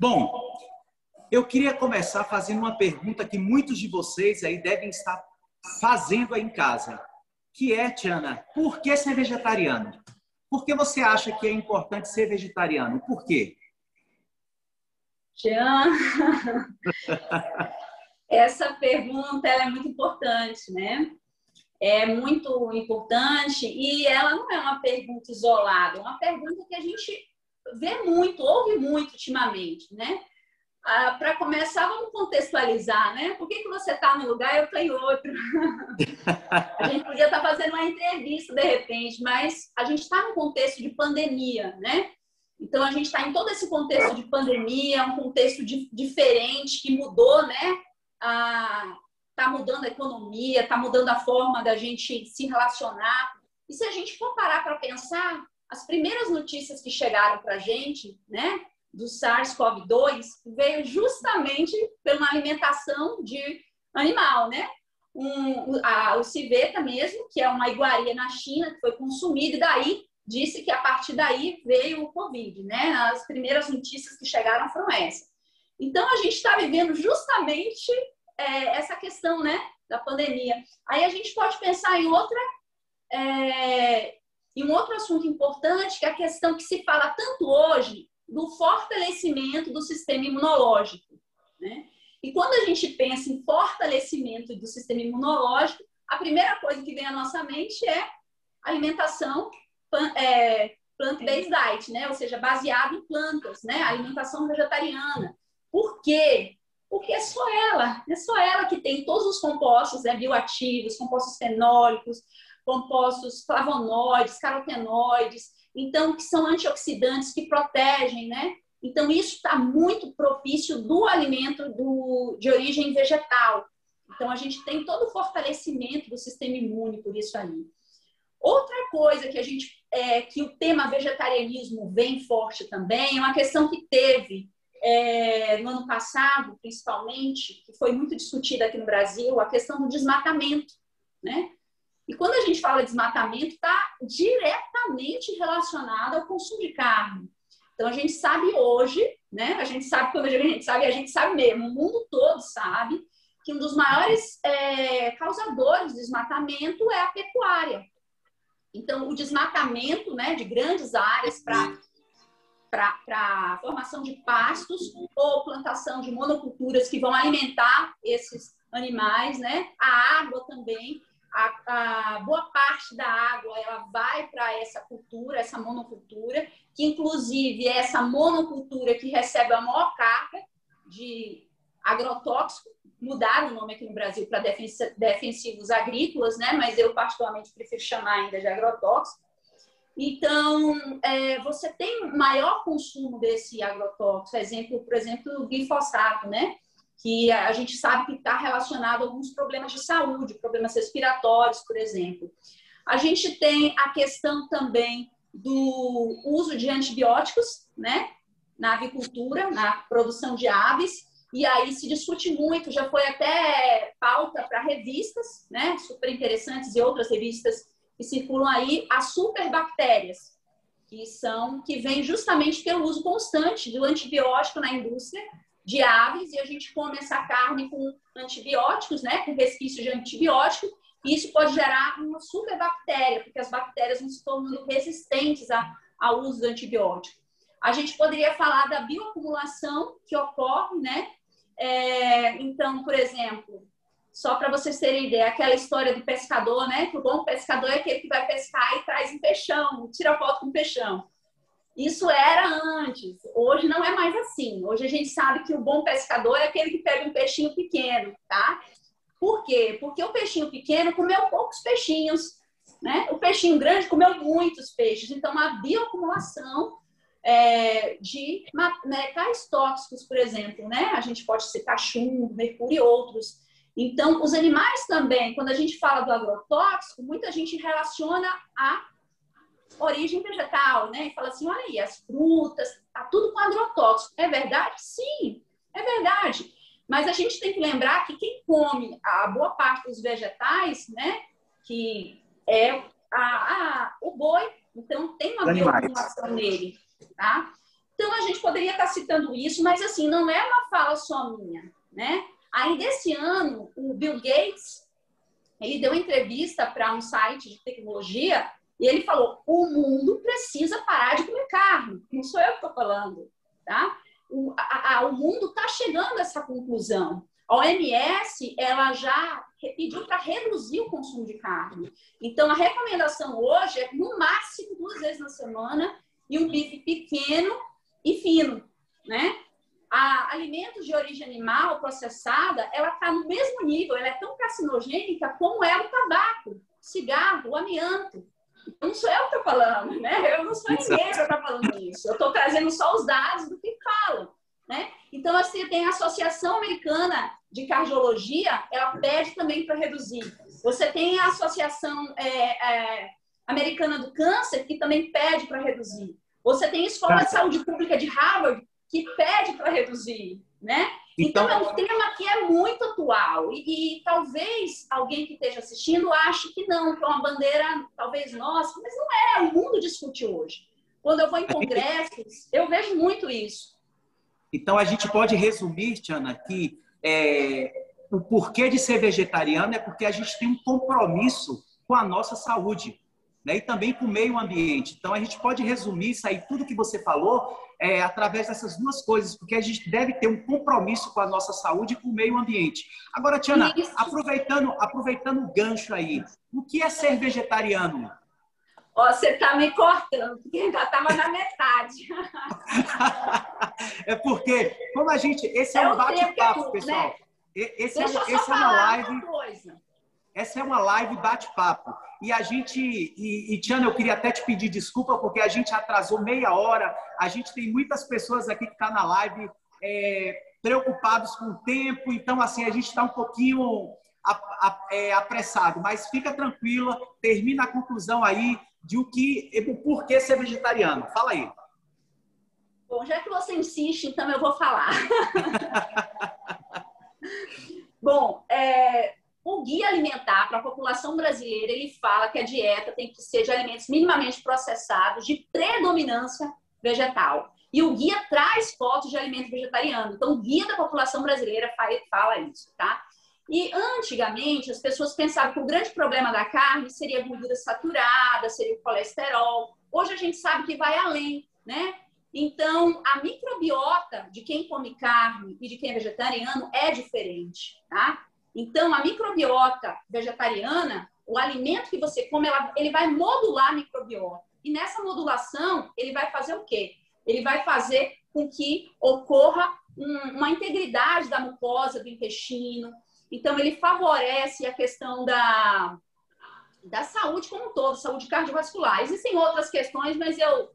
Bom, eu queria começar fazendo uma pergunta que muitos de vocês aí devem estar fazendo aí em casa, que é, Tiana, por que ser vegetariano? Por que você acha que é importante ser vegetariano? Por quê? Tiana, essa pergunta é muito importante, né? É muito importante e ela não é uma pergunta isolada, é uma pergunta que a gente vê muito, ouve muito ultimamente, né? Ah, para começar, vamos contextualizar, né? Por que, que você está num lugar e eu estou em outro? a gente podia estar tá fazendo uma entrevista de repente, mas a gente está num contexto de pandemia, né? Então, a gente está em todo esse contexto de pandemia, um contexto diferente que mudou, né? Está mudando a economia, está mudando a forma da gente se relacionar. E se a gente for parar para pensar, as primeiras notícias que chegaram para a gente, né, do SARS-CoV-2, veio justamente pela alimentação de animal, né? Um, a, o civeta mesmo, que é uma iguaria na China, que foi consumida, e daí disse que a partir daí veio o Covid, né? As primeiras notícias que chegaram foram essas. Então, a gente está vivendo justamente é, essa questão, né, da pandemia. Aí a gente pode pensar em outra é, e um outro assunto importante, que é a questão que se fala tanto hoje do fortalecimento do sistema imunológico. Né? E quando a gente pensa em fortalecimento do sistema imunológico, a primeira coisa que vem à nossa mente é alimentação é, plant-based diet, né? ou seja, baseado em plantas, né? alimentação vegetariana. Por quê? Porque é só ela, é só ela que tem todos os compostos né, bioativos, compostos fenólicos, compostos flavonoides, carotenoides, então que são antioxidantes que protegem, né? Então isso está muito propício do alimento do, de origem vegetal. Então a gente tem todo o fortalecimento do sistema imune por isso aí. Outra coisa que a gente é, que o tema vegetarianismo vem forte também é uma questão que teve é, no ano passado, principalmente, que foi muito discutida aqui no Brasil, a questão do desmatamento, né? E quando a gente fala de desmatamento, está diretamente relacionado ao consumo de carne. Então a gente sabe hoje, né? A gente sabe quando a gente sabe, a gente sabe mesmo, o mundo todo sabe que um dos maiores é, causadores de desmatamento é a pecuária. Então o desmatamento, né, de grandes áreas para para formação de pastos ou plantação de monoculturas que vão alimentar esses animais, né? A água também a, a, boa parte da água ela vai para essa cultura, essa monocultura, que inclusive é essa monocultura que recebe a maior carga de agrotóxico, mudaram o nome aqui no Brasil para defensivos agrícolas, né? Mas eu particularmente prefiro chamar ainda de agrotóxico. Então, é, você tem maior consumo desse agrotóxico, exemplo, por exemplo, o glifosato, né? Que a gente sabe que está relacionado a alguns problemas de saúde, problemas respiratórios, por exemplo. A gente tem a questão também do uso de antibióticos, né, na avicultura, na produção de aves, e aí se discute muito, já foi até pauta para revistas, né, super interessantes e outras revistas que circulam aí, as superbactérias, que são que vem justamente pelo uso constante do antibiótico na indústria de aves e a gente come essa carne com antibióticos, né, com resquício de antibiótico, e isso pode gerar uma superbactéria, porque as bactérias vão se tornando resistentes a, ao uso do antibiótico. A gente poderia falar da bioacumulação que ocorre, né? É, então, por exemplo, só para vocês terem ideia, aquela história do pescador, né? Que o bom pescador é aquele que vai pescar e traz um peixão, tira foto com um peixão. Isso era antes, hoje não é mais assim. Hoje a gente sabe que o bom pescador é aquele que pega um peixinho pequeno, tá? Por quê? Porque o peixinho pequeno comeu poucos peixinhos, né? O peixinho grande comeu muitos peixes. Então, a bioacumulação é, de metais tóxicos, por exemplo, né? A gente pode citar chumbo, mercúrio e outros. Então, os animais também, quando a gente fala do agrotóxico, muita gente relaciona a origem vegetal, né? E fala assim, olha aí, as frutas, tá tudo com agrotóxico. É verdade? Sim, é verdade. Mas a gente tem que lembrar que quem come a boa parte dos vegetais, né? Que é a, a o boi, então tem uma bioacumulação nele, tá? Então, a gente poderia estar citando isso, mas, assim, não é uma fala só minha, né? Ainda esse ano, o Bill Gates, ele deu entrevista para um site de tecnologia e ele falou: o mundo precisa parar de comer carne. Não sou eu que estou falando, tá? O, a, a, o mundo está chegando a essa conclusão. A OMS ela já pediu para reduzir o consumo de carne. Então, a recomendação hoje é, no máximo, duas vezes na semana e um bife pequeno e fino, né? A alimentos de origem animal processada, ela está no mesmo nível, ela é tão carcinogênica como é o tabaco, cigarro, o amianto. Não sou eu que estou falando, né? Eu não sou ninguém que está falando isso. Eu estou trazendo só os dados do que falam, né? Então, assim, tem a Associação Americana de Cardiologia, ela pede também para reduzir. Você tem a Associação é, é, Americana do Câncer, que também pede para reduzir. Você tem a Escola de Saúde Pública de Harvard, que pede para reduzir, né? Então, então, é um tema que é muito atual e, e, talvez alguém que esteja assistindo ache que não, que é uma bandeira talvez nossa, mas não é, o mundo discute hoje. Quando eu vou em congressos, eu vejo muito isso. Então a gente pode resumir, Tiana, que é, o porquê de ser vegetariano é porque a gente tem um compromisso com a nossa saúde né? e também com o meio ambiente. Então a gente pode resumir isso aí, tudo que você falou, é, através dessas duas coisas, porque a gente deve ter um compromisso com a nossa saúde e com o meio ambiente. Agora, Tiana, aproveitando, aproveitando o gancho aí, o que é ser vegetariano? Ó, você está me cortando, porque ainda estava na metade. é porque, como a gente. Esse é, é um bate-papo, né? pessoal. Né? Esse, é, esse é uma live. Uma essa é uma live bate-papo. E a gente, e, e Tiana, eu queria até te pedir desculpa, porque a gente atrasou meia hora. A gente tem muitas pessoas aqui que estão tá na live é, preocupados com o tempo. Então, assim, a gente está um pouquinho é, apressado. Mas fica tranquila, termina a conclusão aí de o que, o porquê ser vegetariano. Fala aí. Bom, já que você insiste, então eu vou falar. Bom, é, o guia alimentar para a população brasileira, ele fala que a dieta tem que ser de alimentos minimamente processados, de predominância vegetal. E o guia traz fotos de alimento vegetariano. Então, o guia da população brasileira fala isso, tá? E antigamente as pessoas pensavam que o grande problema da carne seria a gordura saturada, seria o colesterol. Hoje a gente sabe que vai além, né? Então, a microbiota de quem come carne e de quem é vegetariano é diferente, tá? Então, a microbiota vegetariana, o alimento que você come, ela, ele vai modular a microbiota. E nessa modulação, ele vai fazer o quê? Ele vai fazer com que ocorra um, uma integridade da mucosa do intestino. Então, ele favorece a questão da, da saúde como um todo, saúde cardiovascular. Existem outras questões, mas eu,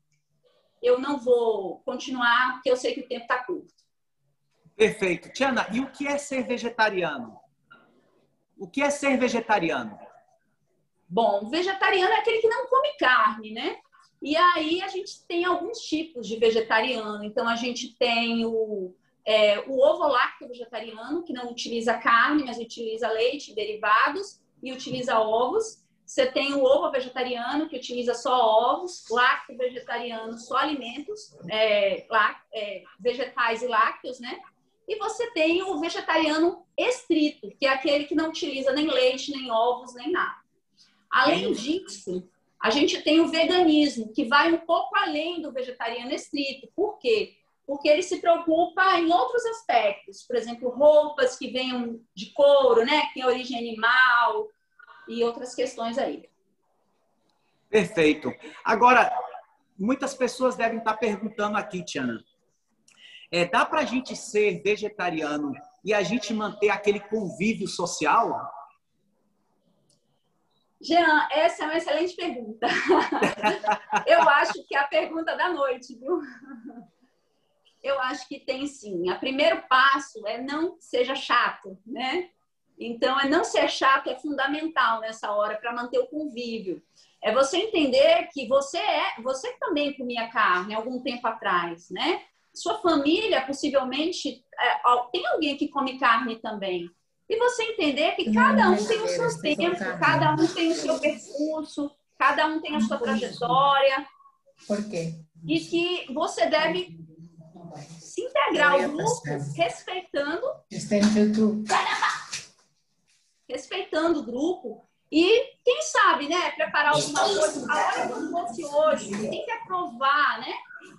eu não vou continuar, porque eu sei que o tempo está curto. Perfeito. Tiana, e o que é ser vegetariano? O que é ser vegetariano? Bom, vegetariano é aquele que não come carne, né? E aí a gente tem alguns tipos de vegetariano. Então a gente tem o, é, o ovo lácteo vegetariano, que não utiliza carne, mas utiliza leite e derivados e utiliza ovos. Você tem o ovo vegetariano, que utiliza só ovos, lácteo vegetariano, só alimentos, é, lá, é, vegetais e lácteos, né? E você tem o vegetariano estrito, que é aquele que não utiliza nem leite, nem ovos, nem nada. Além disso, a gente tem o veganismo, que vai um pouco além do vegetariano estrito. Por quê? Porque ele se preocupa em outros aspectos, por exemplo, roupas que venham de couro, né, que tem origem animal e outras questões aí. Perfeito. Agora, muitas pessoas devem estar perguntando aqui, Tiana, é, dá para a gente ser vegetariano e a gente manter aquele convívio social? Jean, essa é uma excelente pergunta. Eu acho que é a pergunta da noite, viu? Eu acho que tem sim. O primeiro passo é não seja chato, né? Então, é não ser chato é fundamental nessa hora para manter o convívio. É você entender que você é, você também comia carne algum tempo atrás, né? Sua família possivelmente é, tem alguém que come carne também. E você entender que cada um tem o seu tempo, cada um tem o seu percurso, cada um tem a sua trajetória. Por quê? E que você deve se integrar ao grupo, respeitando. Respeitando o grupo. E quem sabe, né? Preparar alguma coisa. A hora que fosse hoje, tem que aprovar, né?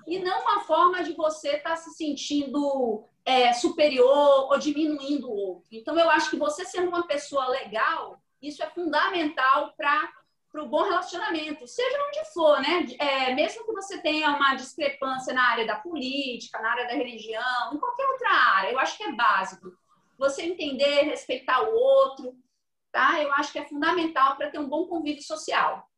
E não uma forma de você estar tá se sentindo é, superior ou diminuindo o outro. Então, eu acho que você sendo uma pessoa legal, isso é fundamental para para o bom relacionamento, seja onde for, né? É, mesmo que você tenha uma discrepância na área da política, na área da religião, em qualquer outra área, eu acho que é básico. Você entender, respeitar o outro, tá? Eu acho que é fundamental para ter um bom convívio social.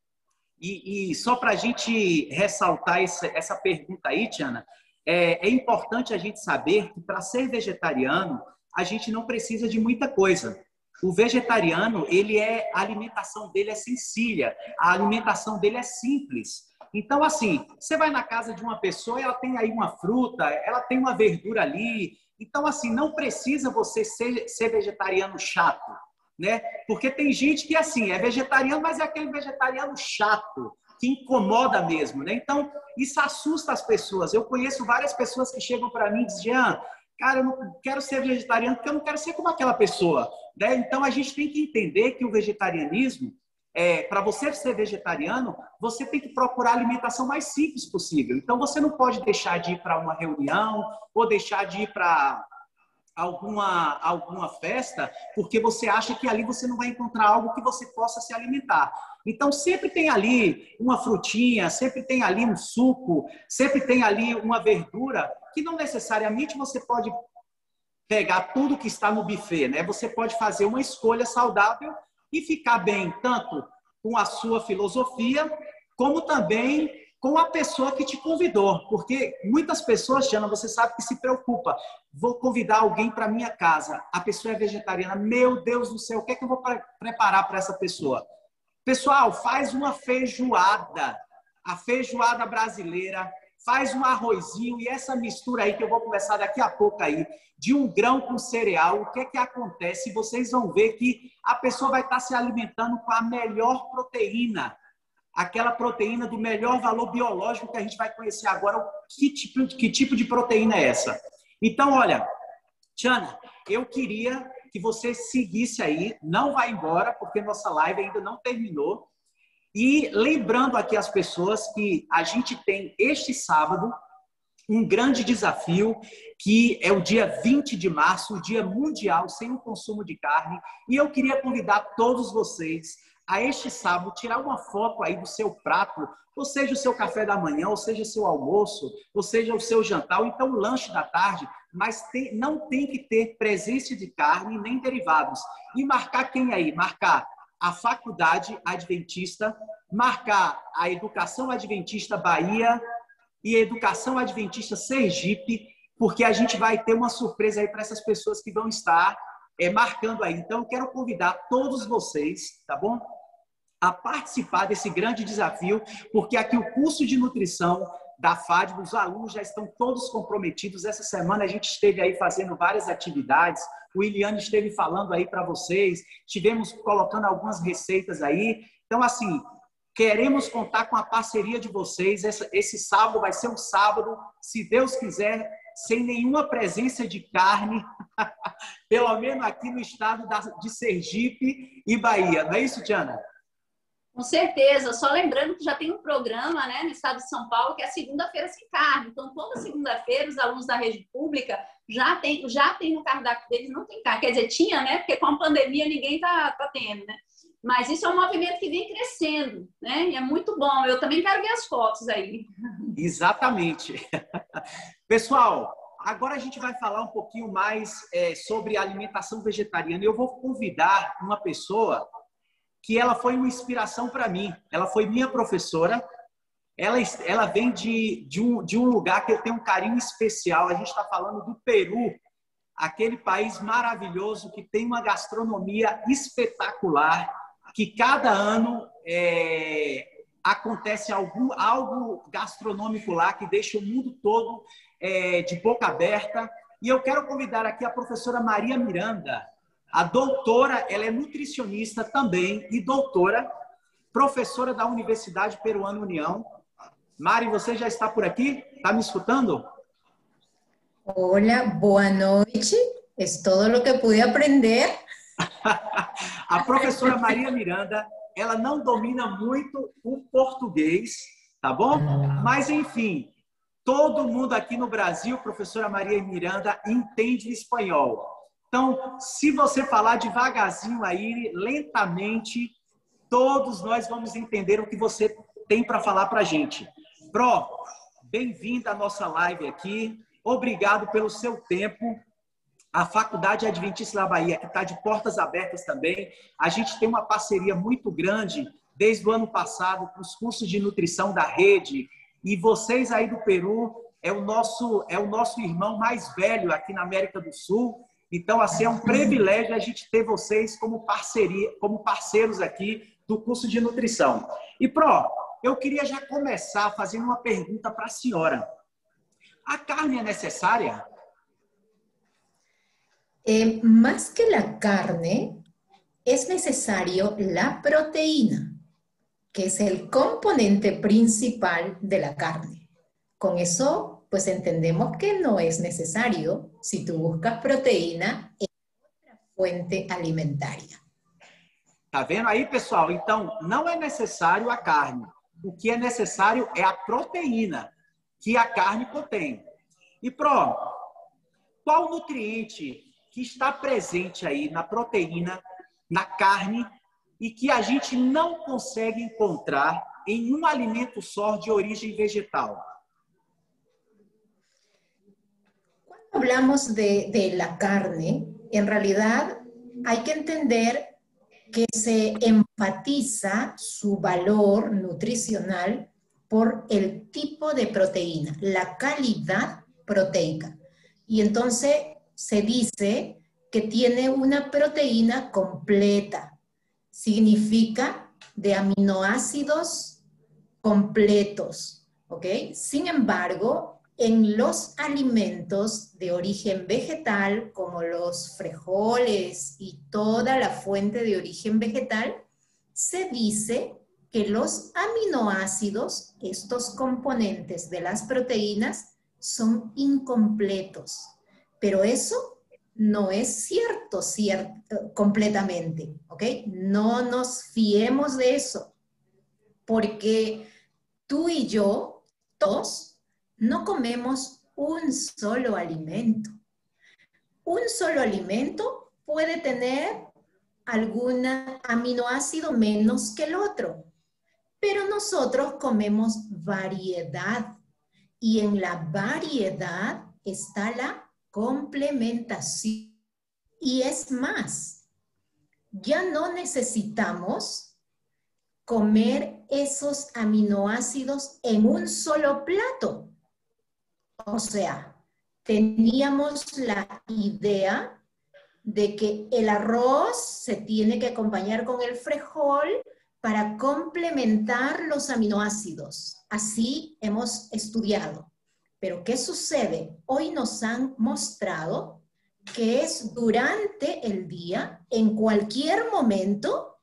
E, e só para a gente ressaltar essa, essa pergunta aí, Tiana, é, é importante a gente saber que para ser vegetariano, a gente não precisa de muita coisa. O vegetariano, ele é a alimentação dele é sencilla, a alimentação dele é simples. Então, assim, você vai na casa de uma pessoa, ela tem aí uma fruta, ela tem uma verdura ali. Então, assim, não precisa você ser, ser vegetariano chato, né? Porque tem gente que, assim, é vegetariano, mas é aquele vegetariano chato, que incomoda mesmo, né? Então, isso assusta as pessoas. Eu conheço várias pessoas que chegam para mim e dizem, Jean, cara, eu não quero ser vegetariano porque eu não quero ser como aquela pessoa. Né? Então, a gente tem que entender que o vegetarianismo, é, para você ser vegetariano, você tem que procurar a alimentação mais simples possível. Então, você não pode deixar de ir para uma reunião ou deixar de ir para alguma, alguma festa porque você acha que ali você não vai encontrar algo que você possa se alimentar. Então, sempre tem ali uma frutinha, sempre tem ali um suco, sempre tem ali uma verdura que não necessariamente você pode pegar tudo que está no buffet, né? Você pode fazer uma escolha saudável e ficar bem tanto com a sua filosofia, como também com a pessoa que te convidou. Porque muitas pessoas, Tiana, você sabe que se preocupa. Vou convidar alguém para minha casa. A pessoa é vegetariana. Meu Deus do céu, o que é que eu vou pre preparar para essa pessoa? Pessoal, faz uma feijoada. A feijoada brasileira faz um arrozinho e essa mistura aí que eu vou começar daqui a pouco aí, de um grão com cereal, o que é que acontece? Vocês vão ver que a pessoa vai estar se alimentando com a melhor proteína, aquela proteína do melhor valor biológico que a gente vai conhecer agora. Que tipo, que tipo de proteína é essa? Então, olha, Tiana, eu queria que você seguisse aí, não vá embora, porque nossa live ainda não terminou. E lembrando aqui as pessoas que a gente tem este sábado um grande desafio, que é o dia 20 de março, o Dia Mundial sem o Consumo de Carne. E eu queria convidar todos vocês a este sábado tirar uma foto aí do seu prato, ou seja, o seu café da manhã, ou seja, o seu almoço, ou seja, o seu jantar, ou então o lanche da tarde, mas tem, não tem que ter presença de carne nem derivados. E marcar quem aí? Marcar a Faculdade Adventista, marcar a Educação Adventista Bahia e a Educação Adventista Sergipe, porque a gente vai ter uma surpresa aí para essas pessoas que vão estar é, marcando aí. Então, eu quero convidar todos vocês, tá bom? A participar desse grande desafio, porque aqui o curso de nutrição da FAD, os alunos já estão todos comprometidos. Essa semana a gente esteve aí fazendo várias atividades. O Iliane esteve falando aí para vocês. Tivemos colocando algumas receitas aí. Então, assim, queremos contar com a parceria de vocês. Esse, esse sábado vai ser um sábado, se Deus quiser, sem nenhuma presença de carne, pelo menos aqui no estado de Sergipe e Bahia. Não é isso, Tiana? Com certeza, só lembrando que já tem um programa né, no estado de São Paulo que é segunda-feira sem carne. Então, toda segunda-feira, os alunos da rede pública já tem, já tem no cardápio deles, não tem carne. Quer dizer, tinha, né? Porque com a pandemia ninguém está tá tendo, né? Mas isso é um movimento que vem crescendo, né? E é muito bom. Eu também quero ver as fotos aí. Exatamente. Pessoal, agora a gente vai falar um pouquinho mais é, sobre alimentação vegetariana. Eu vou convidar uma pessoa que ela foi uma inspiração para mim. Ela foi minha professora. Ela, ela vem de, de, um, de um lugar que eu tenho um carinho especial. A gente está falando do Peru, aquele país maravilhoso que tem uma gastronomia espetacular, que cada ano é, acontece algum, algo gastronômico lá que deixa o mundo todo é, de boca aberta. E eu quero convidar aqui a professora Maria Miranda, a doutora, ela é nutricionista também e doutora, professora da Universidade Peruana União. Mari, você já está por aqui? Está me escutando? Hola, boa noite. É todo o que pude aprender. a professora Maria Miranda, ela não domina muito o português, tá bom? Mas, enfim, todo mundo aqui no Brasil, professora Maria Miranda, entende espanhol. Então, se você falar devagarzinho aí, lentamente, todos nós vamos entender o que você tem para falar para a gente. Pro, bem-vinda à nossa live aqui. Obrigado pelo seu tempo. A Faculdade Adventista da Bahia, que está de portas abertas também. A gente tem uma parceria muito grande desde o ano passado com os cursos de nutrição da rede. E vocês aí do Peru é o nosso é o nosso irmão mais velho aqui na América do Sul. Então, assim, é um privilégio a gente ter vocês como parceria, como parceiros aqui do curso de nutrição. E Pro, eu queria já começar fazendo uma pergunta para a senhora. ¿A carne es necesaria? Eh, más que la carne, es necesario la proteína, que es el componente principal de la carne. Con eso, pues entendemos que no es necesario si tú buscas proteína en otra fuente alimentaria. Tá vendo aí, pessoal? Então, não é necessário a carne. O que é necessário é a proteína. que a carne contém. E Pro, qual nutriente que está presente aí na proteína, na carne, e que a gente não consegue encontrar em um alimento só de origem vegetal? Hablamos de, la carne, en realidad hay que entender que se enfatiza su valor nutricional por el tipo de proteína, la calidad proteica. Y entonces se dice que tiene una proteína completa. Significa de aminoácidos completos. ¿Ok? Sin embargo, en los alimentos de origen vegetal, como los frijoles y toda la fuente de origen vegetal, se dice que los aminoácidos, estos componentes de las proteínas, son incompletos. Pero eso no es cierto, cierto completamente, ¿ok? No nos fiemos de eso, porque tú y yo, todos, no comemos un solo alimento. Un solo alimento puede tener algún aminoácido menos que el otro, pero nosotros comemos variedad y en la variedad está la complementación. Y es más, ya no necesitamos comer esos aminoácidos en un solo plato. O sea, teníamos la idea de que el arroz se tiene que acompañar con el frijol para complementar los aminoácidos. Así hemos estudiado. Pero ¿qué sucede? Hoy nos han mostrado que es durante el día, en cualquier momento,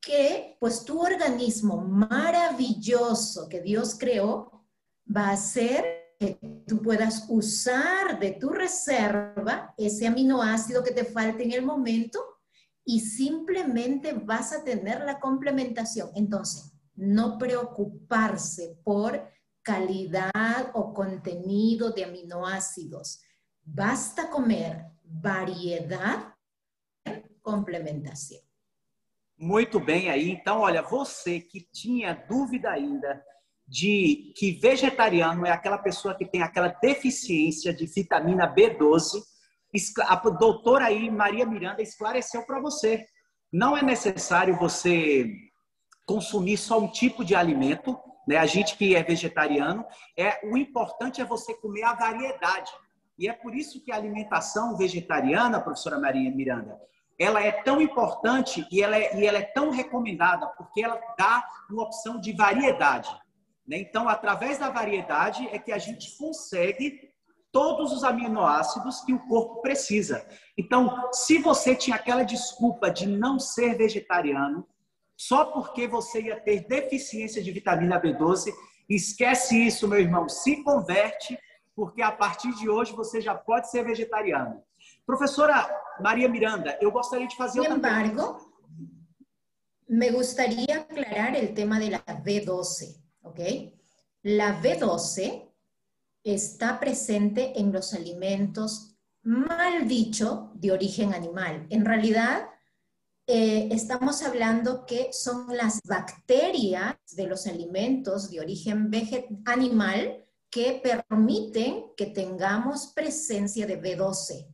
que pues tu organismo maravilloso que Dios creó va a hacer que tú puedas usar de tu reserva ese aminoácido que te falta en el momento y simplemente vas a tener la complementación. Entonces, no preocuparse por calidad o contenido de aminoácidos. Basta comer variedad complementação. Muito bem aí. Então, olha, você que tinha dúvida ainda de que vegetariano é aquela pessoa que tem aquela deficiência de vitamina B12, a doutora aí, Maria Miranda, esclareceu para você. Não é necessário você consumir só um tipo de alimento, né? A gente que é vegetariano, é o importante é você comer a variedade. E é por isso que a alimentação vegetariana, professora Maria Miranda, ela é tão importante e ela é, e ela é tão recomendada, porque ela dá uma opção de variedade. Né? Então, através da variedade é que a gente consegue todos os aminoácidos que o corpo precisa. Então, se você tinha aquela desculpa de não ser vegetariano, só porque você ia ter deficiência de vitamina B12, esquece isso, meu irmão. Se converte porque a partir de hoje você já pode ser vegetariano. Professora Maria Miranda, eu gostaria de fazer Sin embargo, me gustaría aclarar el tema de la B12, ¿ok? La B12 está presente en los alimentos, mal dicho, de origen animal. En realidad, eh, estamos hablando que son las bacterias de los alimentos de origen animal que permiten que tengamos presencia de B12.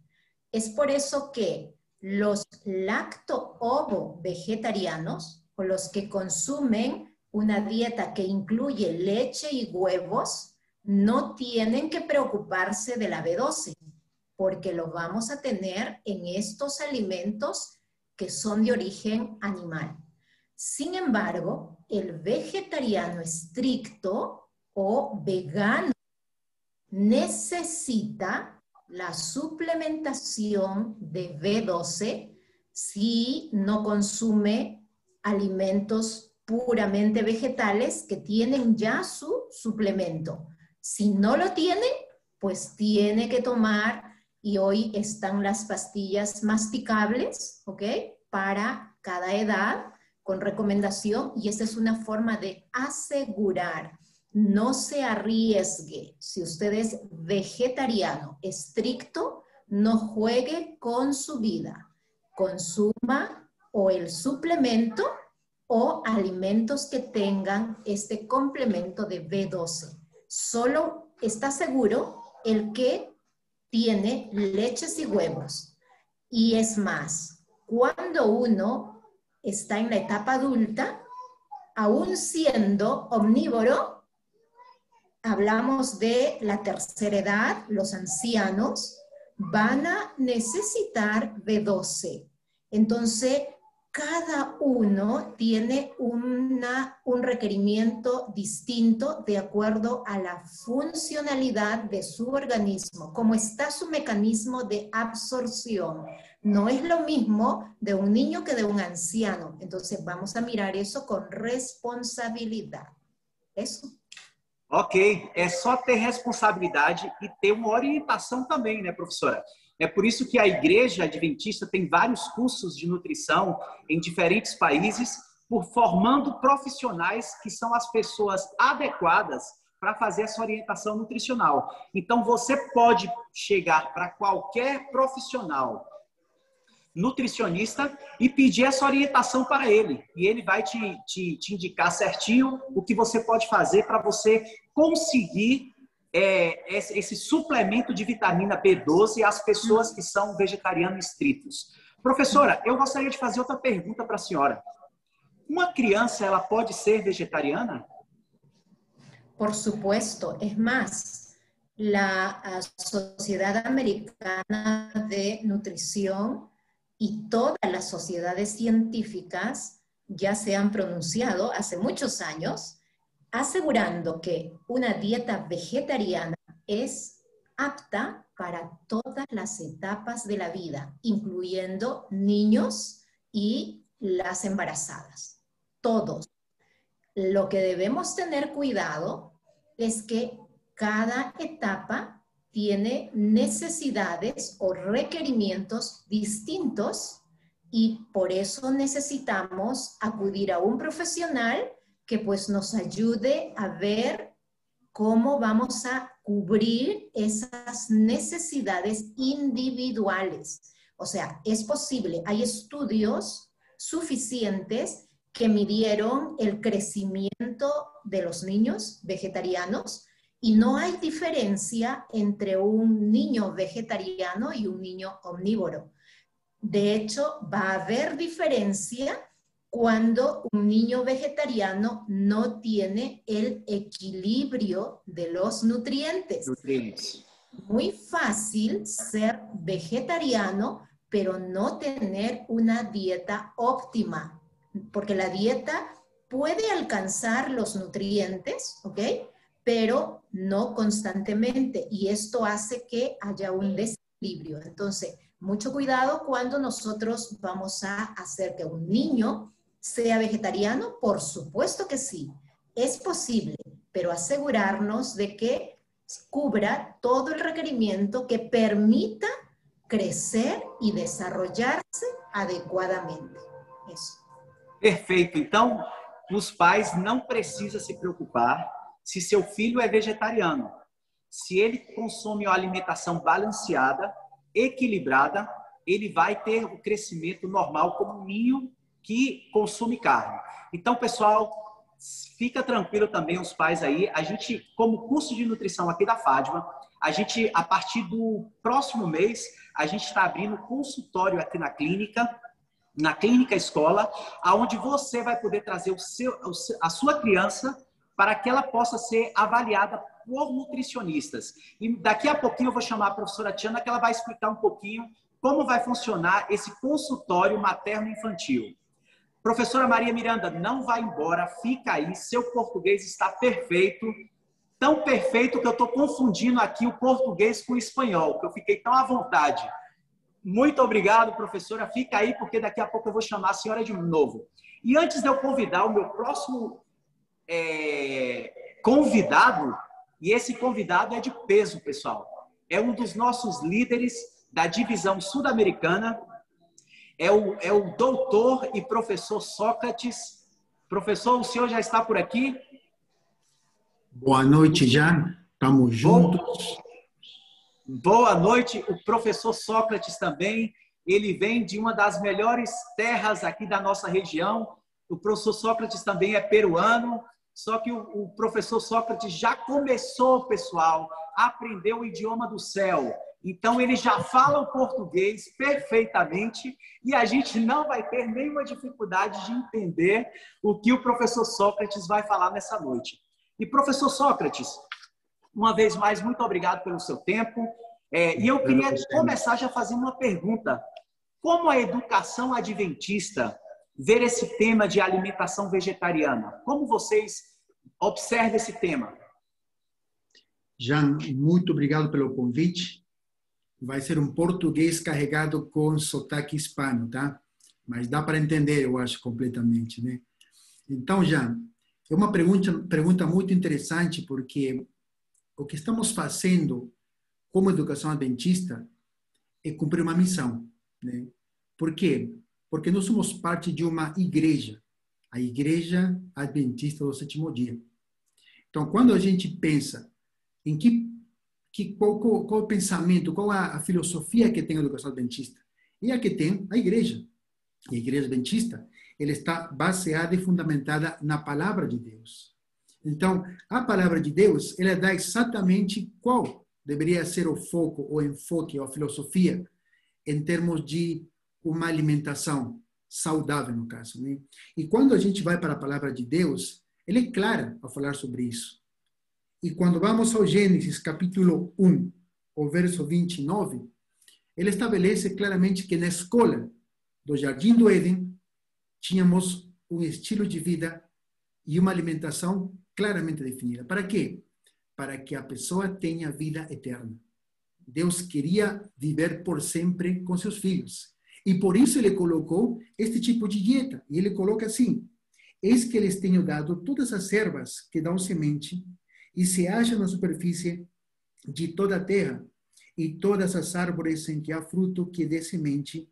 Es por eso que los lacto-ovo vegetarianos o los que consumen una dieta que incluye leche y huevos no tienen que preocuparse de la B12 porque lo vamos a tener en estos alimentos que son de origen animal. Sin embargo, el vegetariano estricto o vegano necesita la suplementación de B12 si no consume alimentos puramente vegetales que tienen ya su suplemento. Si no lo tiene, pues tiene que tomar y hoy están las pastillas masticables, ¿ok? Para cada edad con recomendación y esa es una forma de asegurar, no se arriesgue. Si usted es vegetariano estricto, no juegue con su vida. Consuma o el suplemento o alimentos que tengan este complemento de B12. Solo está seguro el que tiene leches y huevos. Y es más, cuando uno está en la etapa adulta, aún siendo omnívoro, hablamos de la tercera edad, los ancianos, van a necesitar B12. Entonces, cada uno tiene una, un requerimiento distinto de acuerdo a la funcionalidad de su organismo, cómo está su mecanismo de absorción. No es lo mismo de un niño que de un anciano. Entonces vamos a mirar eso con responsabilidad. Eso. Ok, é só ter responsabilidade e ter uma orientação também, né, professora? É por isso que a Igreja Adventista tem vários cursos de nutrição em diferentes países, por formando profissionais que são as pessoas adequadas para fazer essa orientação nutricional. Então, você pode chegar para qualquer profissional nutricionista e pedir essa orientação para ele. E ele vai te, te, te indicar certinho o que você pode fazer para você conseguir é, esse suplemento de vitamina B12 às pessoas que são vegetarianos estritos. Professora, eu gostaria de fazer outra pergunta para a senhora. Uma criança, ela pode ser vegetariana? Por supuesto. Es más, la Sociedad Americana de Nutrición y todas las sociedades científicas ya se han pronunciado hace muchos años asegurando que una dieta vegetariana es apta para todas las etapas de la vida, incluyendo niños y las embarazadas. Todos. Lo que debemos tener cuidado es que cada etapa tiene necesidades o requerimientos distintos y por eso necesitamos acudir a un profesional que pues nos ayude a ver cómo vamos a cubrir esas necesidades individuales. O sea, es posible, hay estudios suficientes que midieron el crecimiento de los niños vegetarianos y no hay diferencia entre un niño vegetariano y un niño omnívoro. De hecho, va a haber diferencia cuando un niño vegetariano no tiene el equilibrio de los nutrientes. Nutrientes. Muy fácil ser vegetariano, pero no tener una dieta óptima, porque la dieta puede alcanzar los nutrientes, ¿ok? Pero no constantemente, y esto hace que haya un desequilibrio. Entonces, mucho cuidado cuando nosotros vamos a hacer que un niño sea vegetariano? Por supuesto que sí, es posible, pero asegurarnos de que cubra todo el requerimiento que permita crecer y desarrollarse adecuadamente. Isso. Perfeito. Então, os pais não precisam se preocupar se seu filho é vegetariano. Se ele consome uma alimentação balanceada, equilibrada, ele vai ter o crescimento normal como um ninho que consome carne. Então, pessoal, fica tranquilo também os pais aí. A gente, como curso de nutrição aqui da Fátima, a gente, a partir do próximo mês, a gente está abrindo consultório aqui na clínica, na clínica escola, aonde você vai poder trazer o seu, a sua criança para que ela possa ser avaliada por nutricionistas. E daqui a pouquinho eu vou chamar a professora Tiana, que ela vai explicar um pouquinho como vai funcionar esse consultório materno-infantil. Professora Maria Miranda, não vai embora, fica aí, seu português está perfeito, tão perfeito que eu estou confundindo aqui o português com o espanhol, que eu fiquei tão à vontade. Muito obrigado, professora. Fica aí, porque daqui a pouco eu vou chamar a senhora de novo. E antes de eu convidar o meu próximo é, convidado, e esse convidado é de peso, pessoal. É um dos nossos líderes da divisão sul-americana é o, é o doutor e professor Sócrates. Professor, o senhor já está por aqui? Boa noite, Jan. Estamos juntos. Boa noite, o professor Sócrates também. Ele vem de uma das melhores terras aqui da nossa região. O professor Sócrates também é peruano, só que o, o professor Sócrates já começou, pessoal, a aprender o idioma do céu. Então, ele já fala o português perfeitamente e a gente não vai ter nenhuma dificuldade de entender o que o professor Sócrates vai falar nessa noite. E, professor Sócrates, uma vez mais, muito obrigado pelo seu tempo. É, e eu queria começar já fazendo uma pergunta. Como a educação adventista ver esse tema de alimentação vegetariana? Como vocês observam esse tema? Jan, muito obrigado pelo convite vai ser um português carregado com sotaque hispano, tá? Mas dá para entender, eu acho, completamente, né? Então, já, é uma pergunta, pergunta muito interessante, porque o que estamos fazendo como educação adventista é cumprir uma missão, né? Por quê? Porque nós somos parte de uma igreja, a Igreja Adventista do Sétimo Dia. Então, quando a gente pensa em que que, qual, qual, qual o pensamento, qual a, a, filosofia que tem a educação adventista? E a que tem a igreja. E a igreja adventista, ela está baseada e fundamentada na palavra de Deus. Então, a palavra de Deus, ela dá exatamente qual deveria ser o foco, o enfoque, a filosofia, em termos de uma alimentação saudável, no caso. Né? E quando a gente vai para a palavra de Deus, ele é clara a falar sobre isso. E quando vamos ao Gênesis, capítulo 1, o verso 29, ele estabelece claramente que na escola do Jardim do Éden tínhamos um estilo de vida e uma alimentação claramente definida. Para quê? Para que a pessoa tenha vida eterna. Deus queria viver por sempre com seus filhos. E por isso ele colocou este tipo de dieta. E ele coloca assim: Eis que eles tenho dado todas as ervas que dão semente e se acha na superfície de toda a terra, e todas as árvores em que há fruto que dê semente,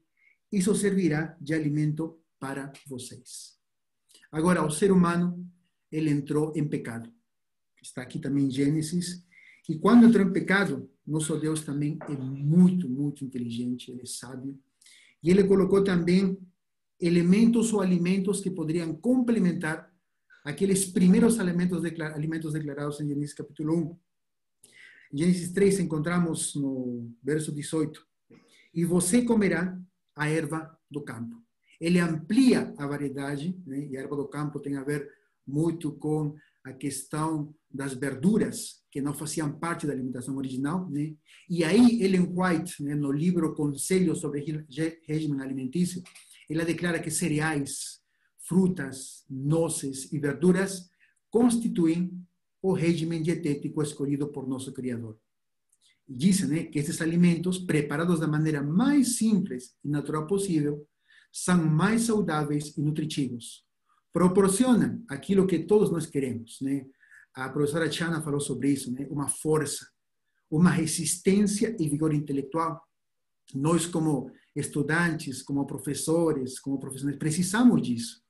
isso servirá de alimento para vocês. Agora, o ser humano, ele entrou em pecado. Está aqui também em Gênesis. E quando entrou em pecado, nosso Deus também é muito, muito inteligente, ele é sábio. E ele colocou também elementos ou alimentos que poderiam complementar aqueles primeiros alimentos, alimentos declarados em Gênesis capítulo 1. Em Gênesis 3 encontramos no verso 18: E você comerá a erva do campo. Ele amplia a variedade, né? e a erva do campo tem a ver muito com a questão das verduras que não faziam parte da alimentação original, né? E aí Ellen White, né, no livro Conselhos sobre Regime Alimentício, ela declara que cereais, frutas, nozes e verduras constituem o regime dietético escolhido por nosso Criador. Dizem né, que esses alimentos, preparados da maneira mais simples e natural possível, são mais saudáveis e nutritivos. Proporcionam aquilo que todos nós queremos, né? a professora Chana falou sobre isso, né? Uma força, uma resistência e vigor intelectual. Nós, como estudantes, como professores, como profissionais, precisamos disso.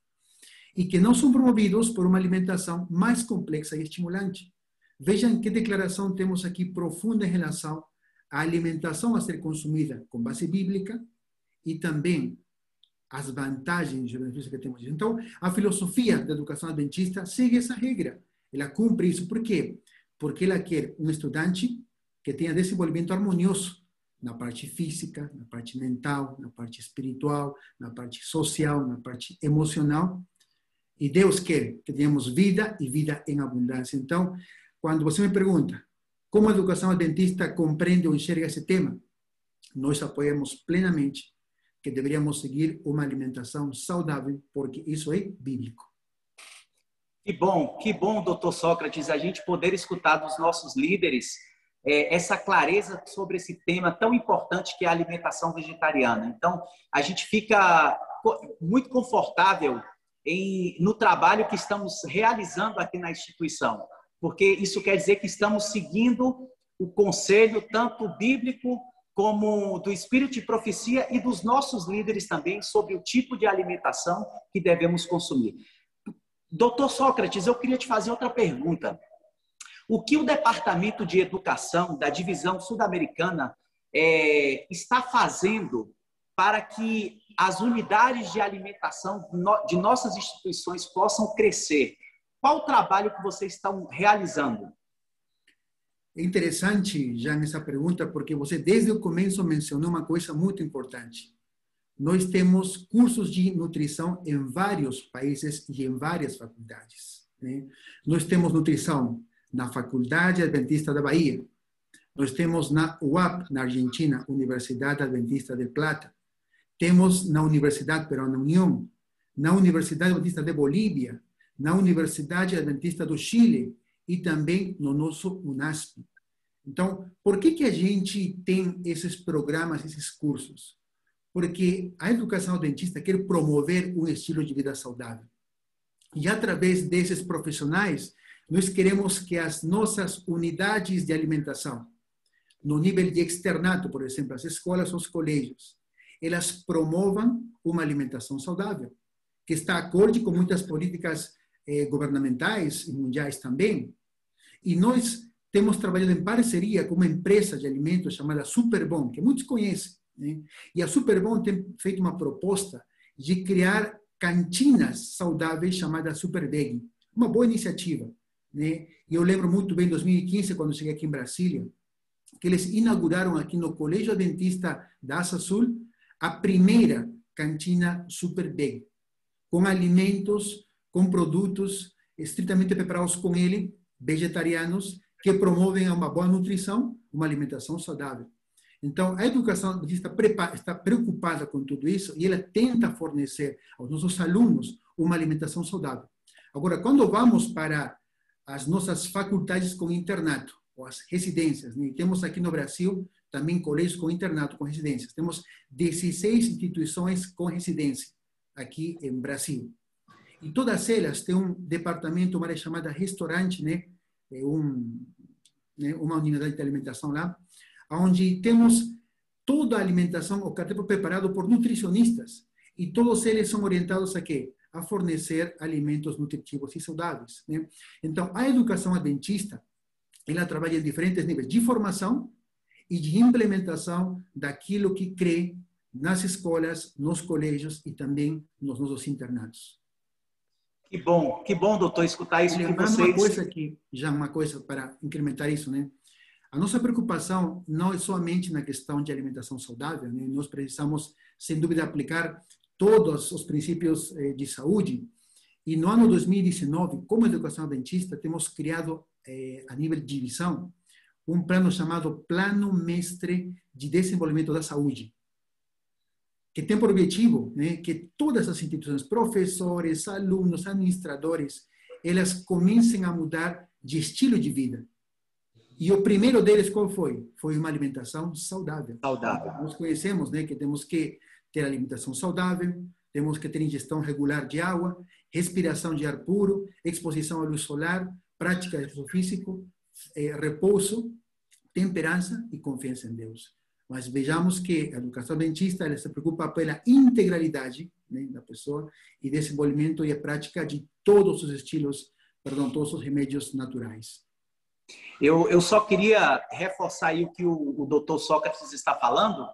E que não são promovidos por uma alimentação mais complexa e estimulante. Vejam que declaração temos aqui profunda em relação à alimentação a ser consumida com base bíblica e também as vantagens e benefícios que temos. Então, a filosofia da educação adventista segue essa regra. Ela cumpre isso. Por quê? Porque ela quer um estudante que tenha desenvolvimento harmonioso na parte física, na parte mental, na parte espiritual, na parte social, na parte emocional. E Deus quer que tenhamos vida e vida em abundância. Então, quando você me pergunta como a educação adventista compreende ou enxerga esse tema, nós apoiamos plenamente que deveríamos seguir uma alimentação saudável, porque isso é bíblico. Que bom, que bom, doutor Sócrates, a gente poder escutar dos nossos líderes é, essa clareza sobre esse tema tão importante que é a alimentação vegetariana. Então, a gente fica muito confortável em, no trabalho que estamos realizando aqui na instituição, porque isso quer dizer que estamos seguindo o conselho tanto bíblico como do espírito de profecia e dos nossos líderes também sobre o tipo de alimentação que devemos consumir. Doutor Sócrates, eu queria te fazer outra pergunta. O que o Departamento de Educação da Divisão Sul-Americana é, está fazendo para que as unidades de alimentação de nossas instituições possam crescer? Qual o trabalho que vocês estão realizando? É interessante, já nessa pergunta, porque você desde o começo mencionou uma coisa muito importante. Nós temos cursos de nutrição em vários países e em várias faculdades. Né? Nós temos nutrição na Faculdade Adventista da Bahia, nós temos na UAP, na Argentina, Universidade Adventista de Plata, temos na Universidade Peruana União, na Universidade Adventista de Bolívia, na Universidade Adventista do Chile, e também no nosso UNASP. Então, por que, que a gente tem esses programas, esses cursos? Porque a educação dentista quer promover um estilo de vida saudável. E através desses profissionais, nós queremos que as nossas unidades de alimentação, no nível de externato, por exemplo, as escolas ou os colégios, elas promovam uma alimentação saudável, que está acorde com muitas políticas eh, governamentais e mundiais também. E nós temos trabalhado em parceria com uma empresa de alimentos chamada Superbom, que muitos conhecem. Né? E a Superbom tem feito uma proposta de criar cantinas saudáveis chamadas Superbeg. Uma boa iniciativa. Né? E eu lembro muito bem, em 2015, quando cheguei aqui em Brasília, que eles inauguraram aqui no Colégio Adventista da Asa Sul a primeira cantina Superbeg, com alimentos com produtos estritamente preparados com ele, vegetarianos, que promovem uma boa nutrição, uma alimentação saudável. Então, a educação está preocupada com tudo isso e ela tenta fornecer aos nossos alunos uma alimentação saudável. Agora, quando vamos para as nossas faculdades com internato, ou as residências, né? temos aqui no Brasil também colégios com internato, com residências. Temos 16 instituições com residência aqui em Brasil. E todas elas têm um departamento, uma área chamada restaurante, né? É um, né? uma unidade de alimentação lá, onde temos toda a alimentação, o cardápio preparado por nutricionistas. E todos eles são orientados a quê? A fornecer alimentos nutritivos e saudáveis. Né? Então, a educação adventista, ela trabalha em diferentes níveis de formação e de implementação daquilo que crê nas escolas, nos colégios e também nos nossos internatos. Que bom, que bom, doutor, escutar isso Lembrando vocês... uma coisa aqui, já uma coisa para incrementar isso, né? A nossa preocupação não é somente na questão de alimentação saudável, né? Nós precisamos, sem dúvida, aplicar todos os princípios eh, de saúde. E no ano 2019, como educação dentista, temos criado, eh, a nível de divisão, um plano chamado Plano Mestre de Desenvolvimento da Saúde que tem por objetivo né, que todas as instituições, professores, alunos, administradores, elas comecem a mudar de estilo de vida. E o primeiro deles qual foi? Foi uma alimentação saudável. Saudável. Nós conhecemos né, que temos que ter alimentação saudável, temos que ter ingestão regular de água, respiração de ar puro, exposição à luz solar, prática de exercício físico, é, repouso, temperança e confiança em Deus. Mas vejamos que a educação adventista ela se preocupa pela integralidade né, da pessoa e desenvolvimento e a prática de todos os estilos, perdão, todos os remédios naturais. Eu, eu só queria reforçar aí o que o, o doutor Sócrates está falando,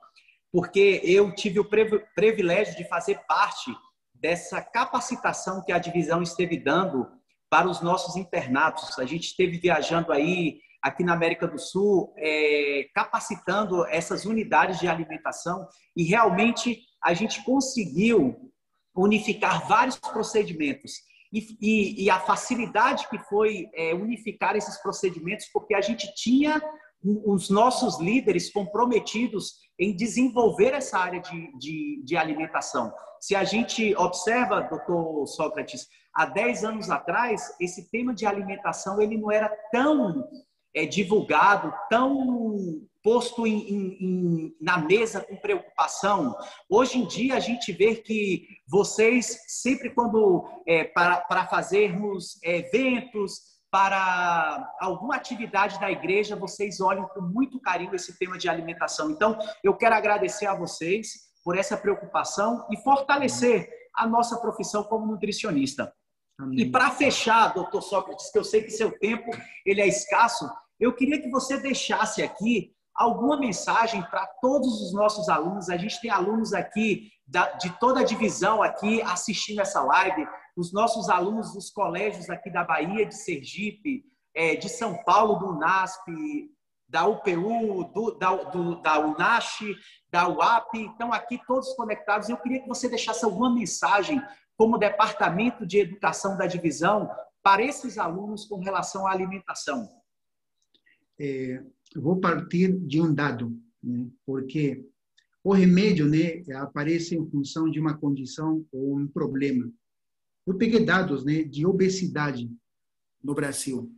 porque eu tive o privilégio de fazer parte dessa capacitação que a divisão esteve dando para os nossos internatos. A gente esteve viajando aí aqui na América do Sul, é, capacitando essas unidades de alimentação e realmente a gente conseguiu unificar vários procedimentos. E, e, e a facilidade que foi é, unificar esses procedimentos, porque a gente tinha os nossos líderes comprometidos em desenvolver essa área de, de, de, alimentação. Se a gente observa, doutor Sócrates, há 10 anos atrás, esse tema de alimentação ele não era tão é, divulgado, tão posto em, em, em, na mesa com preocupação. Hoje em dia, a gente vê que vocês, sempre quando, é, para, para fazermos eventos, para alguma atividade da igreja, vocês olham com muito carinho esse tema de alimentação. Então, eu quero agradecer a vocês por essa preocupação e fortalecer a nossa profissão como nutricionista. Amém. E para fechar, doutor Sócrates, que eu sei que seu tempo ele é escasso, eu queria que você deixasse aqui alguma mensagem para todos os nossos alunos. A gente tem alunos aqui de toda a divisão aqui assistindo essa live os nossos alunos dos colégios aqui da Bahia, de Sergipe, é, de São Paulo, do UNASP, da UPU, do, da, do, da UNASH, da UAP, estão aqui todos conectados. Eu queria que você deixasse alguma mensagem como Departamento de Educação da divisão para esses alunos com relação à alimentação. É, eu vou partir de um dado, né? porque o remédio né, aparece em função de uma condição ou um problema. Eu peguei dados né, de obesidade no Brasil.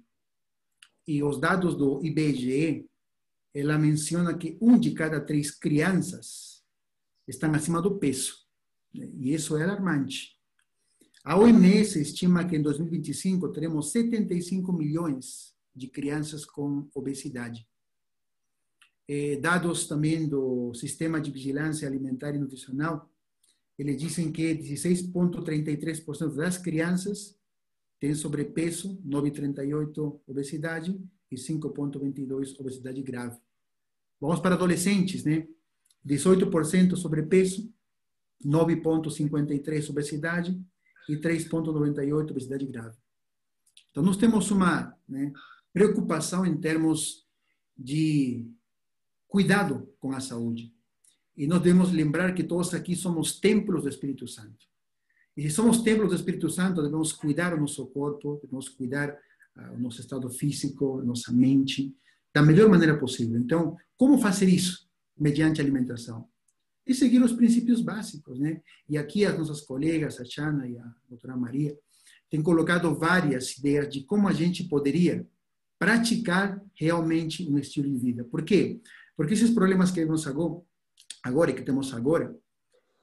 E os dados do IBGE, ela menciona que um de cada três crianças estão acima do peso. E isso é alarmante. A OMS estima que em 2025 teremos 75 milhões de crianças com obesidade. Eh, dados também do Sistema de Vigilância Alimentar e Nutricional eles dizem que 16,33% das crianças têm sobrepeso, 9,38% obesidade e 5,22% obesidade grave. Vamos para adolescentes, né? 18% sobrepeso, 9,53% obesidade e 3,98% obesidade grave. Então, nós temos uma né, preocupação em termos de cuidado com a saúde. E nós devemos lembrar que todos aqui somos templos do Espírito Santo. E se somos templos do Espírito Santo, devemos cuidar o nosso corpo, devemos cuidar uh, o nosso estado físico, nossa mente, da melhor maneira possível. Então, como fazer isso? Mediante alimentação. E seguir os princípios básicos, né? E aqui as nossas colegas, a Chana e a doutora Maria, têm colocado várias ideias de como a gente poderia praticar realmente um estilo de vida. Por quê? Porque esses problemas que vemos agora, agora que temos agora,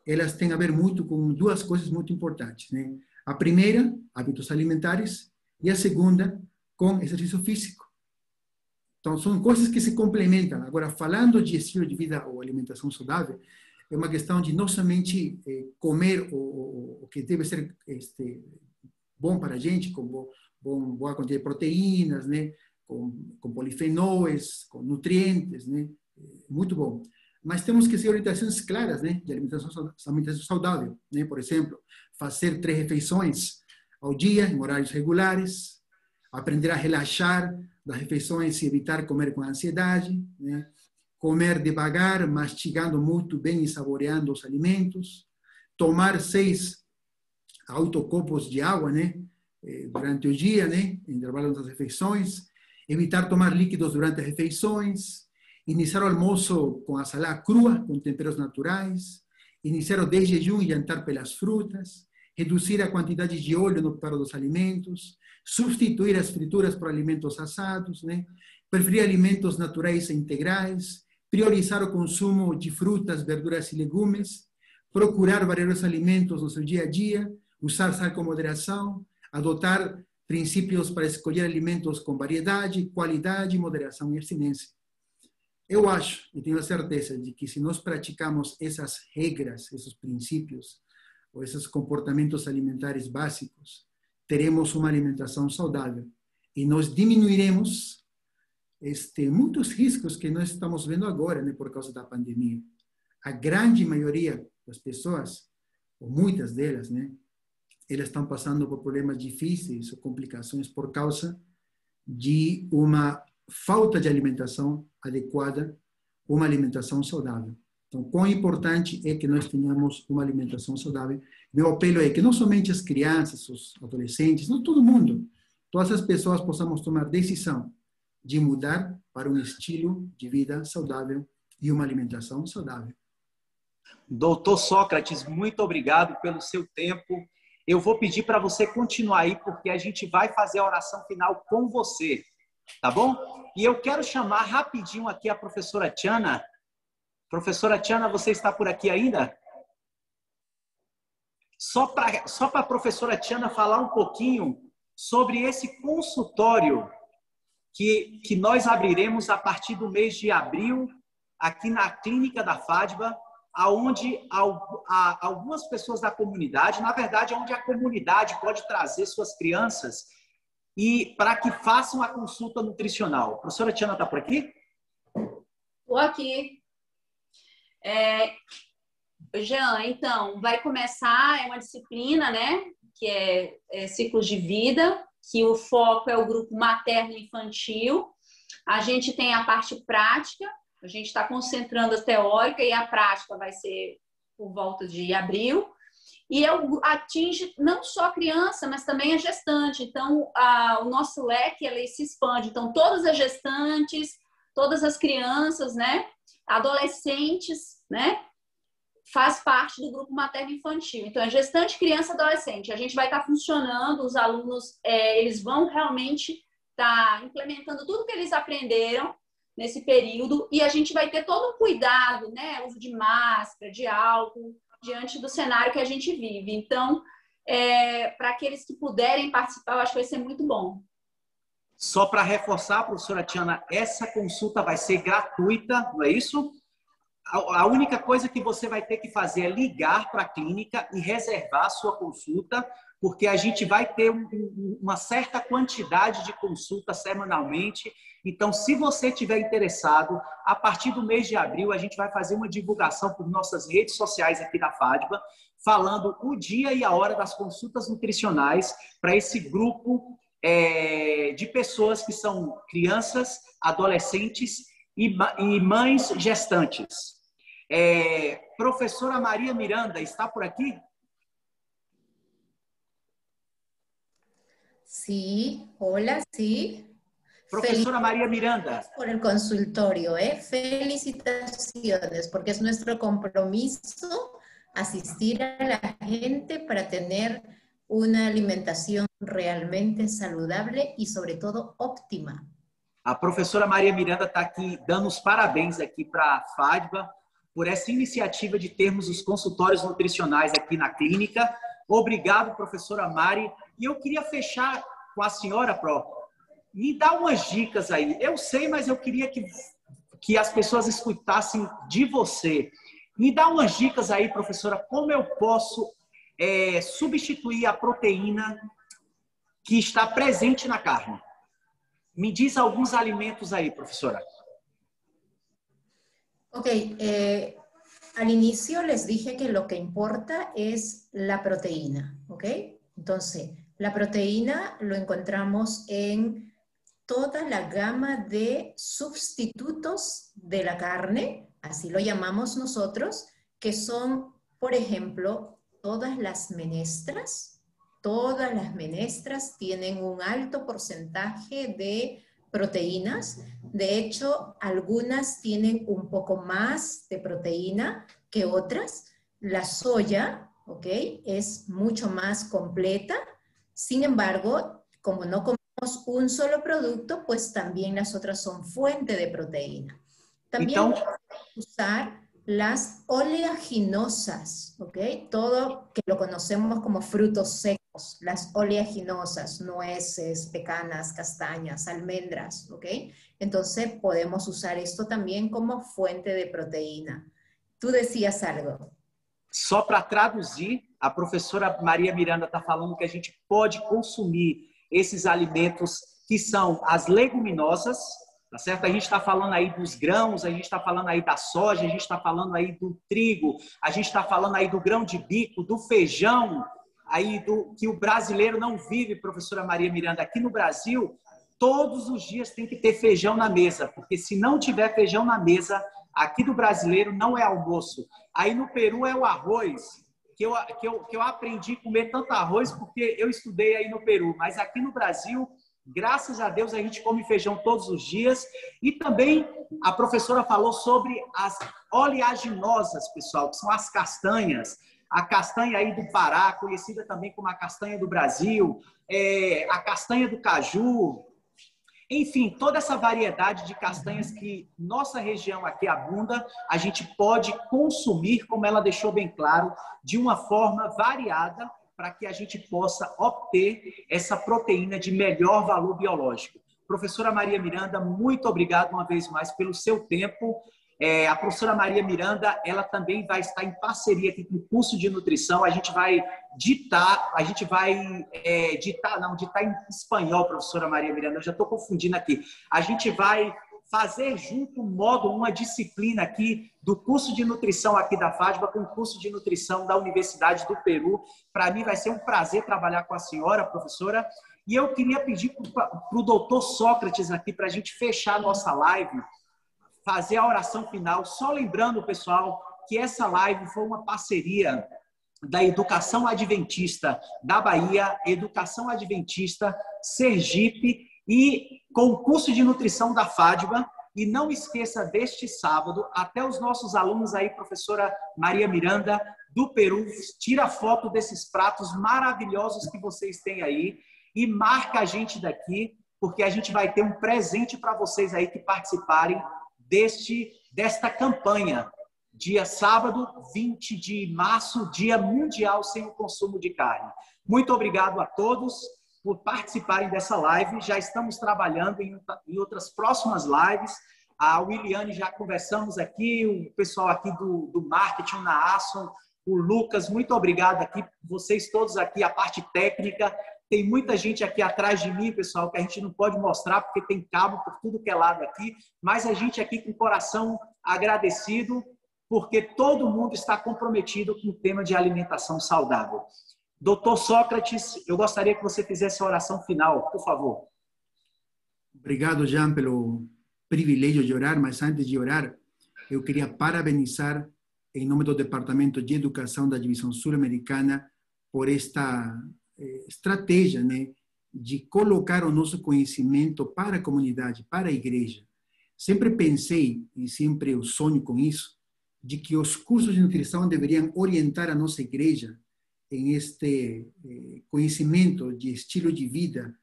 elas têm a ver muito com duas coisas muito importantes, né? A primeira, hábitos alimentares, e a segunda, com exercício físico. Então, são coisas que se complementam. Agora, falando de estilo de vida ou alimentação saudável, é uma questão de não somente eh, comer o, o, o, que deve ser este, bom para a gente, com bom, bom, boa quantidade de proteínas, né? com, com polifenóis, com nutrientes, né? muito bom mas temos que ser orientações claras né, de alimentação, alimentação saudável. Né? Por exemplo, fazer três refeições ao dia, em horários regulares, aprender a relaxar das refeições e evitar comer com ansiedade, né? comer devagar, mastigando muito bem e saboreando os alimentos, tomar seis a oito copos de água né? Eh, durante o dia, né? intervalo das refeições, evitar tomar líquidos durante as refeições, iniciar o almoço com a salada crua, com temperos naturais, iniciar o desjejum e jantar pelas frutas, reduzir a quantidade de óleo no preparo dos alimentos, substituir as frituras por alimentos assados, né? preferir alimentos naturais e integrais, priorizar o consumo de frutas, verduras e legumes, procurar variar os alimentos no seu dia a dia, usar sal com moderação, adotar princípios para escolher alimentos com variedade, qualidade, moderação e abstinência. Eu acho e tenho a certeza de que se nós praticamos essas regras, esses princípios, ou esses comportamentos alimentares básicos, teremos uma alimentação saudável e nós diminuiremos este, muitos riscos que nós estamos vendo agora, né, por causa da pandemia. A grande maioria das pessoas, ou muitas delas, né, elas estão passando por problemas difíceis ou complicações por causa de uma falta de alimentação adequada, uma alimentação saudável. Então, quão importante é que nós tenhamos uma alimentação saudável. Meu apelo é que não somente as crianças, os adolescentes, não todo mundo, todas as pessoas possamos tomar decisão de mudar para um estilo de vida saudável e uma alimentação saudável. Doutor Sócrates, muito obrigado pelo seu tempo. Eu vou pedir para você continuar aí, porque a gente vai fazer a oração final com você tá bom? E eu quero chamar rapidinho aqui a professora Tiana. Professora Tiana, você está por aqui ainda? Só para só a professora Tiana falar um pouquinho sobre esse consultório que, que nós abriremos a partir do mês de abril, aqui na clínica da FADBA, aonde algumas pessoas da comunidade, na verdade, onde a comunidade pode trazer suas crianças e para que façam a consulta nutricional. A professora Tiana está por aqui? Estou aqui. É, Jean, então, vai começar, é uma disciplina, né, que é, é ciclos de vida, que o foco é o grupo materno-infantil. A gente tem a parte prática, a gente está concentrando a teórica e a prática vai ser por volta de abril e é atinge não só a criança, mas também a gestante. Então, a, o nosso leque ele se expande. Então, todas as gestantes, todas as crianças, né, adolescentes, né, faz parte do grupo materno-infantil. Então, é gestante, criança, adolescente. A gente vai estar funcionando, os alunos, é, eles vão realmente estar implementando tudo que eles aprenderam nesse período e a gente vai ter todo um cuidado, né, uso de máscara, de álcool, diante do cenário que a gente vive. Então, é, para aqueles que puderem participar, eu acho que vai ser muito bom. Só para reforçar, professora Tiana, essa consulta vai ser gratuita, não é isso? A única coisa que você vai ter que fazer é ligar para a clínica e reservar a sua consulta, porque a gente vai ter uma certa quantidade de consultas semanalmente então, se você estiver interessado, a partir do mês de abril, a gente vai fazer uma divulgação por nossas redes sociais aqui da FADBA, falando o dia e a hora das consultas nutricionais para esse grupo é, de pessoas que são crianças, adolescentes e, e mães gestantes. É, professora Maria Miranda está por aqui? Sí, hola, sí. Profesora María Miranda. Por el consultorio, ¿eh? Felicitaciones, porque es nuestro compromiso asistir a la gente para tener una alimentación realmente saludable y sobre todo óptima. A professora Maria Miranda está aqui dando os parabéns aqui para a FADBA por essa iniciativa de termos os consultórios nutricionais aqui na clínica. Obrigado, professora Mari. E eu queria fechar com a senhora, Pro, me dá umas dicas aí. Eu sei, mas eu queria que, que as pessoas escutassem de você. Me dá umas dicas aí, professora, como eu posso é, substituir a proteína que está presente na carne. Me diz alguns alimentos aí, professora. Ok, eh, al inicio les dije que lo que importa es la proteína, ¿ok? Entonces, la proteína lo encontramos en toda la gama de sustitutos de la carne, así lo llamamos nosotros, que son, por ejemplo, todas las menestras. Todas las menestras tienen un alto porcentaje de proteínas. De hecho, algunas tienen un poco más de proteína que otras. La soya, ¿ok? Es mucho más completa. Sin embargo, como no un solo producto, pues también las otras son fuente de proteína. También usar las oleaginosas, ¿ok? Todo que lo conocemos como frutos secos, las oleaginosas, nueces, pecanas, castañas, almendras, ¿ok? Entonces podemos usar esto también como fuente de proteína. Tú decías algo. Só para traduzir, a professora Maria Miranda está falando que a gente pode consumir esses alimentos que são as leguminosas, tá certo? A gente está falando aí dos grãos, a gente está falando aí da soja, a gente está falando aí do trigo, a gente está falando aí do grão de bico, do feijão, aí do que o brasileiro não vive, professora Maria Miranda. Aqui no Brasil, todos os dias tem que ter feijão na mesa, porque se não tiver feijão na mesa, aqui do brasileiro não é almoço. Aí no Peru é o arroz, que eu, que eu, que eu aprendi a comer tanto arroz porque eu estudei aí no Peru, mas aqui no Brasil, graças a Deus, a gente come feijão todos os dias. E também a professora falou sobre as oleaginosas, pessoal, que são as castanhas a castanha aí do Pará, conhecida também como a castanha do Brasil, é, a castanha do caju, enfim, toda essa variedade de castanhas que nossa região aqui abunda, a gente pode consumir, como ela deixou bem claro, de uma forma variada para que a gente possa obter essa proteína de melhor valor biológico. Professora Maria Miranda, muito obrigado uma vez mais pelo seu tempo. É, a professora Maria Miranda, ela também vai estar em parceria aqui com o curso de nutrição. A gente vai ditar, a gente vai é, ditar, não, ditar em espanhol, professora Maria Miranda. Eu já estou confundindo aqui. A gente vai fazer junto um módulo, uma disciplina aqui do curso de nutrição aqui da FADBA com o curso de nutrição da Universidade do Peru. Para mim vai ser um prazer trabalhar com a senhora, professora. E eu queria pedir para o doutor Sócrates aqui, para a gente fechar a nossa live, fazer a oração final, só lembrando, pessoal, que essa live foi uma parceria da Educação Adventista da Bahia, Educação Adventista Sergipe e com o curso de nutrição da FADBA. E não esqueça deste sábado, até os nossos alunos aí, professora Maria Miranda, do Peru, tira foto desses pratos maravilhosos que vocês têm aí e marca a gente daqui, porque a gente vai ter um presente para vocês aí que participarem deste desta campanha. Dia sábado, 20 de março, Dia Mundial sem o consumo de carne. Muito obrigado a todos por participarem dessa live. Já estamos trabalhando em, em outras próximas lives. A Williane já conversamos aqui, o pessoal aqui do, do marketing na Asson, o Lucas, muito obrigado aqui, vocês todos aqui, a parte técnica. Tem muita gente aqui atrás de mim, pessoal, que a gente não pode mostrar porque tem cabo por tudo que é lado aqui, mas a gente aqui com o coração agradecido porque todo mundo está comprometido com o tema de alimentação saudável. Doutor Sócrates, eu gostaria que você fizesse a oração final, por favor. Obrigado, Jean, pelo privilégio de orar, mas antes de orar, eu queria parabenizar, em nome do Departamento de Educação da Divisão Sul-Americana, por esta estratégia né, de colocar o nosso conhecimento para a comunidade, para a igreja. Sempre pensei, e sempre eu sonho com isso, de que os cursos de nutrição deveriam orientar a nossa igreja em este eh, conhecimento de estilo de vida,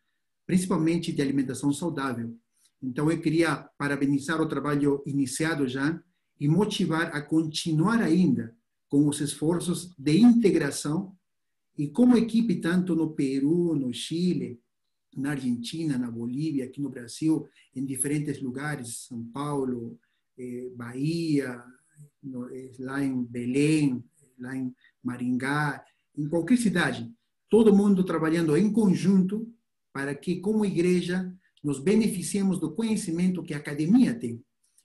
principalmente de alimentação saudável. Então, eu queria parabenizar o trabalho iniciado já e motivar a continuar ainda com os esforços de integração e como equipe, tanto no Peru, no Chile, na Argentina, na Bolívia, aqui no Brasil, em diferentes lugares, São Paulo, eh, Bahia, no, eh, lá em Belém, lá em Maringá, em qualquer cidade, todo mundo trabalhando em conjunto para que, como igreja, nos beneficiemos do conhecimento que a academia tem.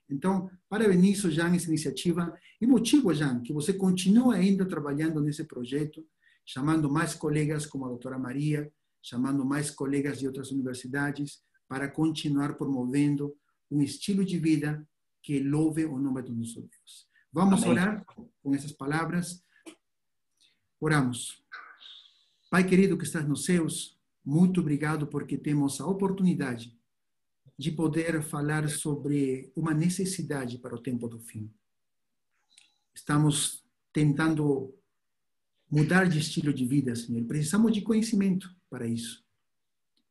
Então, parabenizo, Jean, essa iniciativa e motivo, Jean, que você continue ainda trabalhando nesse projeto, chamando mais colegas como a doutora Maria, chamando mais colegas de outras universidades, para continuar promovendo um estilo de vida que louve o nome do nosso Deus. Vamos Amém. orar com essas palavras. Oramos. Pai querido que estás nos céus, muito obrigado porque temos a oportunidade de poder falar sobre uma necessidade para o tempo do fim. Estamos tentando mudar de estilo de vida, Senhor. Precisamos de conhecimento para isso.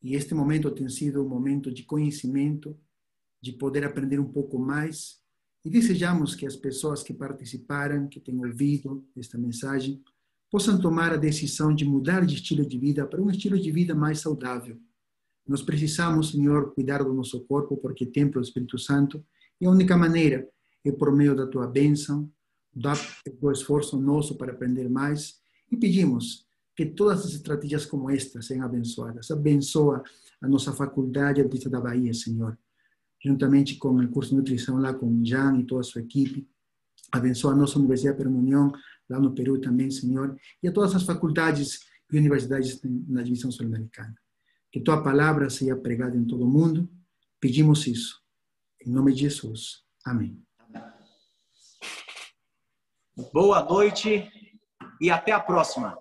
E este momento tem sido um momento de conhecimento, de poder aprender um pouco mais. E desejamos que as pessoas que participaram, que têm ouvido esta mensagem, possam tomar a decisão de mudar de estilo de vida para um estilo de vida mais saudável. Nós precisamos, Senhor, cuidar do nosso corpo, porque é templo do Espírito Santo, e a única maneira é por meio da tua bênção, do esforço nosso para aprender mais, e pedimos que todas as estratégias como esta sejam abençoadas. Abençoa a nossa faculdade Adventista da Bahia, Senhor, juntamente com o curso de nutrição lá com Jan e toda a sua equipe. Abençoa a nossa Universidade Permunião, lá no Peru também, Senhor, e a todas as faculdades e universidades na divisão sul-americana. Que tua palavra seja pregada em todo o mundo. Pedimos isso. Em nome de Jesus. Amém. Boa noite e até a próxima.